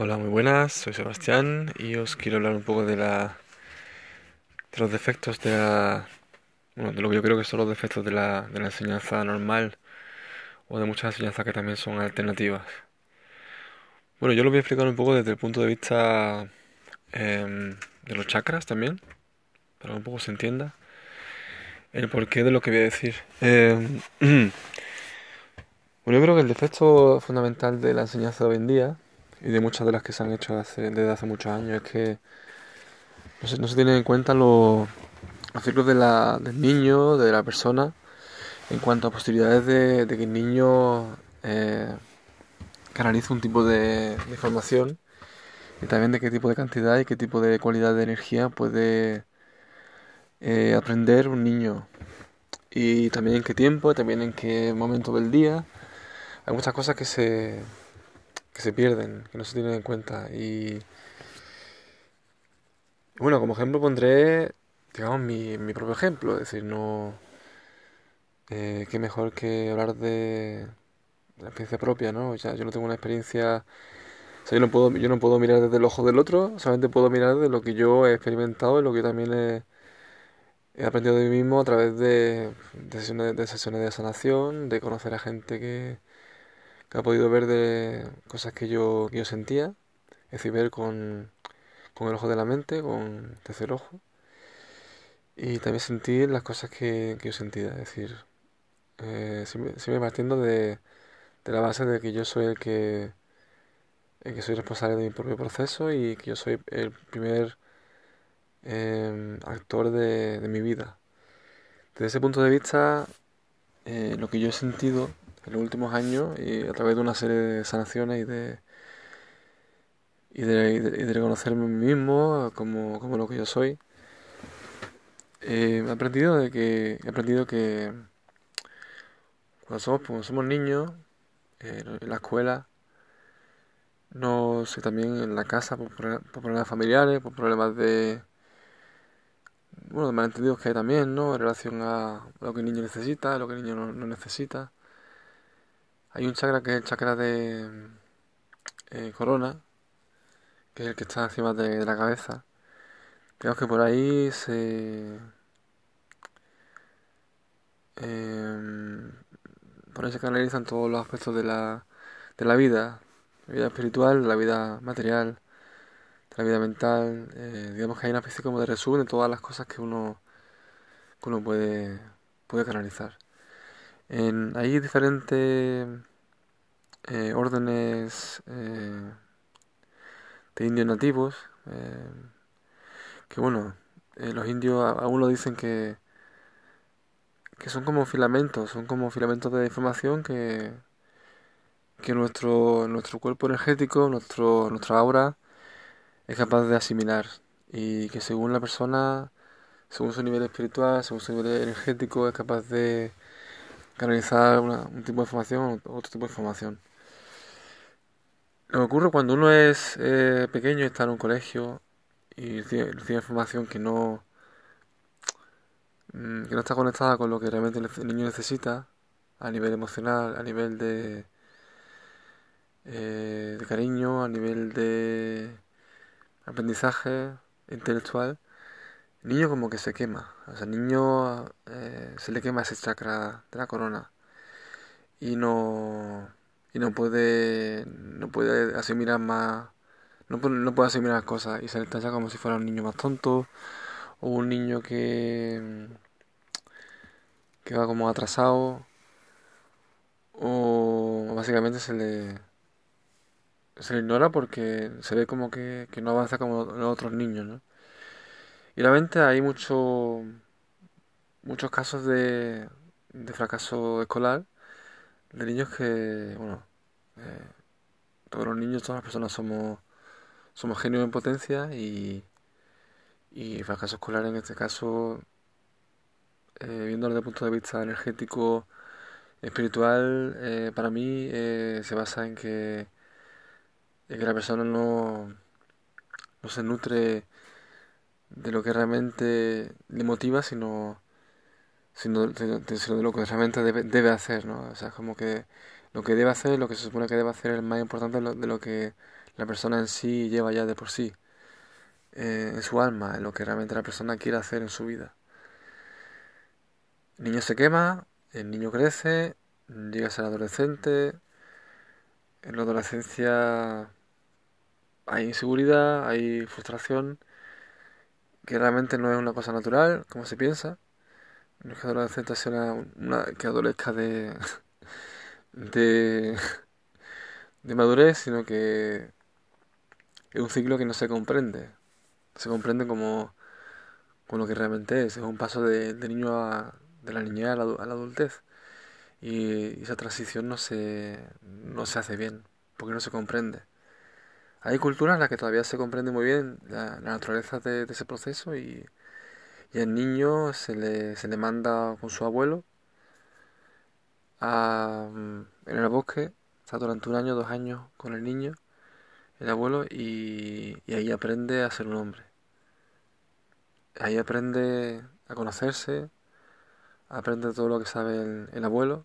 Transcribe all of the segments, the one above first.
Hola, muy buenas, soy Sebastián y os quiero hablar un poco de la de los defectos de la bueno, de lo que yo creo que son los defectos de la, de la enseñanza normal o de muchas enseñanzas que también son alternativas. Bueno, yo lo voy a explicar un poco desde el punto de vista em, de los chakras también, para que un poco se entienda el porqué de lo que voy a decir. Em, bueno, yo creo que el defecto fundamental de la enseñanza hoy en día y de muchas de las que se han hecho desde hace muchos años es que no se, no se tienen en cuenta los, ciclos de la, del niño, de la persona, en cuanto a posibilidades de, que el niño eh, canalice un tipo de, información y también de qué tipo de cantidad y qué tipo de cualidad de energía puede eh, aprender un niño. Y también en qué tiempo, también en qué momento del día. Hay muchas cosas que se, que se pierden, que no se tienen en cuenta. Y bueno, como ejemplo pondré, digamos, mi, mi propio ejemplo. Es decir, no... Eh, qué mejor que hablar de, la experiencia propia, ¿no? Sea, yo no tengo una experiencia... O sea, yo no puedo, yo no puedo mirar desde el ojo del otro, solamente puedo mirar de lo que yo he experimentado y lo que también he, he aprendido de mí mismo a través de, de, sesiones, de sesiones de sanación, de conocer a gente que, que ha podido ver de cosas que yo, yo sentía, es decir, ver con, con el ojo de la mente, con el tercer ojo, y también sentir las cosas que, que yo sentía, es decir, eh, siempre, partiendo de, de, la base de que yo soy el que, el que soy responsable de mi propio proceso y que yo soy el primer em, actor de, de, mi vida. Desde ese punto de vista, eh, lo que yo he sentido en los últimos años y a través de una serie de sanaciones y de y de, reconocerme a mí mismo como, como, lo que yo soy. Eh, he aprendido de que he aprendido que cuando somos, cuando somos niños eh, en la escuela no sé también en la casa por, problemas familiares por problemas de bueno de malentendidos que hay también no en relación a lo que el niño necesita lo que el niño no necesita hay un chakra que es el chakra de eh, corona, que es el que está encima de, la cabeza. Creo que por ahí se... Eh, por ahí se canalizan todos los aspectos de la, de la vida, la vida espiritual, la vida material, la vida mental. Eh, digamos que hay una especie como de resumen de todas las cosas que uno, que uno puede, puede canalizar. En, hay diferentes eh, órdenes eh, de indios nativos, eh, que bueno, los indios lo dicen que, que son como filamentos, son como filamentos de información que, que nuestro, nuestro cuerpo energético, nuestro, nuestra aura, es capaz de asimilar y que según la persona, según su nivel espiritual, según su nivel energético, es capaz de canalizar un tipo de información o otro tipo de información. Lo que ocurre cuando uno es eh, pequeño está en un colegio y recibe, información que no, mm, que no está conectada con lo que realmente el niño necesita a nivel emocional, a nivel de, eh, de cariño, a nivel de aprendizaje intelectual, el niño como que se quema. O sea, el niño eh, se le quema ese chakra de la corona y no y no puede no puede asimilar más no, no puede asimilar las cosas y se le tacha como si fuera un niño más tonto o un niño que que va como atrasado o básicamente se le se le ignora porque se ve como que, que no avanza como los otros niños ¿no? y realmente hay mucho muchos casos de, de fracaso escolar de niños que, bueno, eh, todos los niños, todas las personas somos, somos genios en potencia y, y fracaso escolar en este caso, eh, viendo desde el punto de vista energético, espiritual, eh, para mí se basa en que, que la persona no, no se nutre de lo que realmente le motiva, sino sino, de lo que realmente debe, debe hacer, ¿no? O sea, como que lo que debe hacer, lo que se supone que debe hacer es más importante de lo que la persona en sí lleva ya de por sí, eh, en su alma, en lo que realmente la persona quiere hacer en su vida. El niño se quema, el niño crece, llega a ser adolescente, en la adolescencia hay inseguridad, hay frustración, que realmente no es una cosa natural, como se piensa. No es que adolescente sea una, que adolezca de, de, de madurez, sino que es un ciclo que no se comprende. Se comprende como, lo que realmente es. Es un paso de, niño a, de la niñez a la, adultez. Y esa transición no se, no se hace bien, porque no se comprende. Hay culturas en las que todavía se comprende muy bien la, naturaleza de, ese proceso y, y al niño se le, se le manda con su abuelo a, mm, en el bosque, está durante un año, dos años con el niño, el abuelo, y, ahí aprende a ser un hombre. Ahí aprende a conocerse, aprende todo lo que sabe el, abuelo,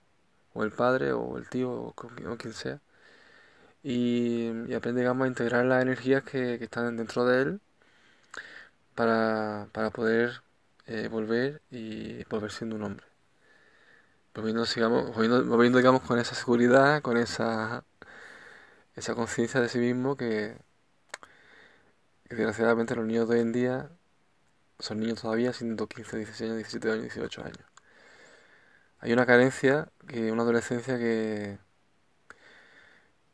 o el padre, o el tío, o, quien sea. Y, aprende, a integrar las energías que, están dentro de él para, para poder eh, volver y volver siendo un hombre. Volviendo, sigamos, volviendo, digamos, con esa seguridad, con esa, esa conciencia de sí mismo que, que desgraciadamente los niños de hoy en día son niños todavía, siendo 15, 16 años, 17 años, 18 años. Hay una carencia, que una adolescencia que,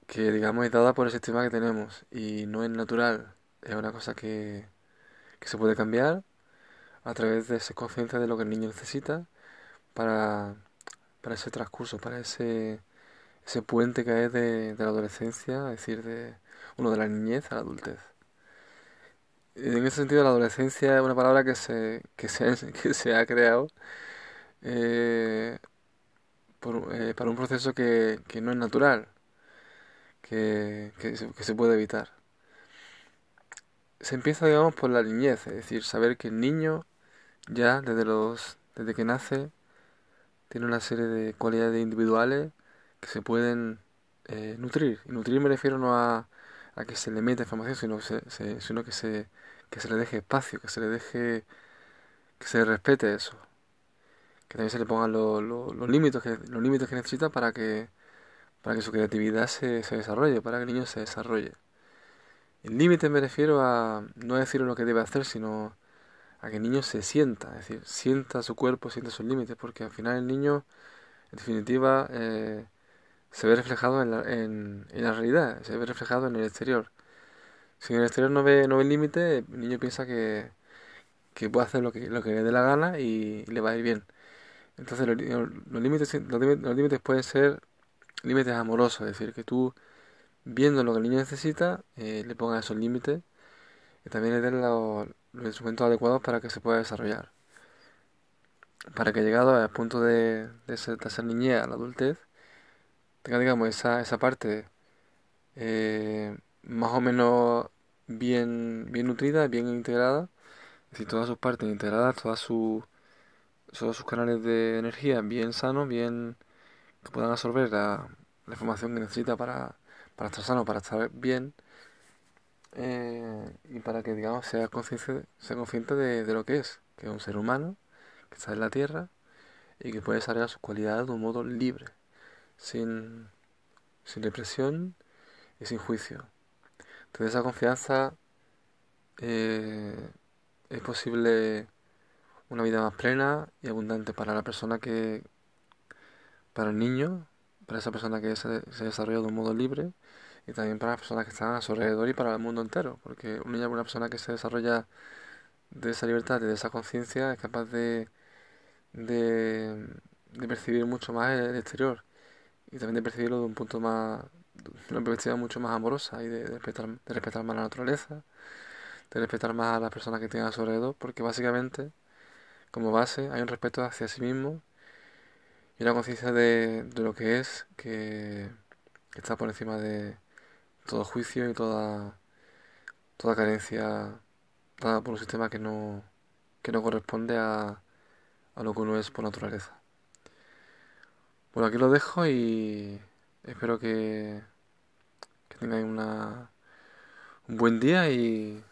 que digamos es dada por el sistema que tenemos y no es natural, es una cosa que, que se puede cambiar a través de ser consciente de lo que el niño necesita para, para ese transcurso, para ese, ese puente que es de, de la adolescencia, es decir, de uno de la niñez a la adultez. En ese sentido, la adolescencia es una palabra que se, que se, que se ha creado eh, eh, para un proceso que, que, no es natural, que, que, se, que se puede evitar. Se empieza, digamos, por la niñez, es decir, saber que el niño ya desde los desde que nace tiene una serie de cualidades individuales que se pueden eh, nutrir. Y nutrir me refiero no a, a que se le meta información, sino, se, sino que, se, que se le deje espacio, que se le deje, que se le respete eso. Que también se le pongan los, los, límites, que, los límites que necesita para que, para que su creatividad se, se desarrolle, para que el niño se desarrolle. El límite me refiero a no decir lo que debe hacer, sino a que el niño se sienta, es decir, sienta su cuerpo, sienta sus límites, porque al final el niño, en definitiva, eh, se ve reflejado en la, en, la realidad, se ve reflejado en el exterior. Si en el exterior no ve, no ve el límite, el niño piensa que, que puede hacer lo que, lo que le dé la gana y, le va a ir bien. Entonces los, límites, los, límites pueden ser límites amorosos, es decir, que tú, viendo lo que el niño necesita, eh, le pongas esos límites y también le den los, los instrumentos adecuados para que se pueda desarrollar. Para que llegado al punto de, de, ser, niñez a la adultez, tenga, digamos, esa, esa parte eh, más o menos bien, bien nutrida, bien integrada, es decir, todas sus partes integradas, todas sus, todos sus canales de energía bien sanos, bien que puedan absorber la, la información que necesita para, para estar sano, para estar bien eh, y para que, digamos, sea consciente, sea consciente de, de, lo que es, que es un ser humano, que está en la Tierra y que puede desarrollar sus cualidades de un modo libre, sin, sin represión y sin juicio. Entonces esa confianza eh, es posible una vida más plena y abundante para la persona que, para el niño, para esa persona que se, se desarrolla de un modo libre y también para las personas que están a su alrededor y para el mundo entero, porque una persona que se desarrolla de esa libertad, de esa conciencia, es capaz de, de, percibir mucho más el, exterior y también de percibirlo de un punto más, de una perspectiva mucho más amorosa y de, respetar, de respetar más la naturaleza, de respetar más a las personas que tienen a su alrededor, porque básicamente, como base, hay un respeto hacia sí mismo y una conciencia de, de lo que es que está por encima de todo juicio y toda, toda carencia dada por un sistema que no, que no corresponde a, a lo que uno es por naturaleza. Bueno, aquí lo dejo y espero que, que tengáis una, un buen día y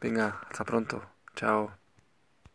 venga, hasta pronto. Chao.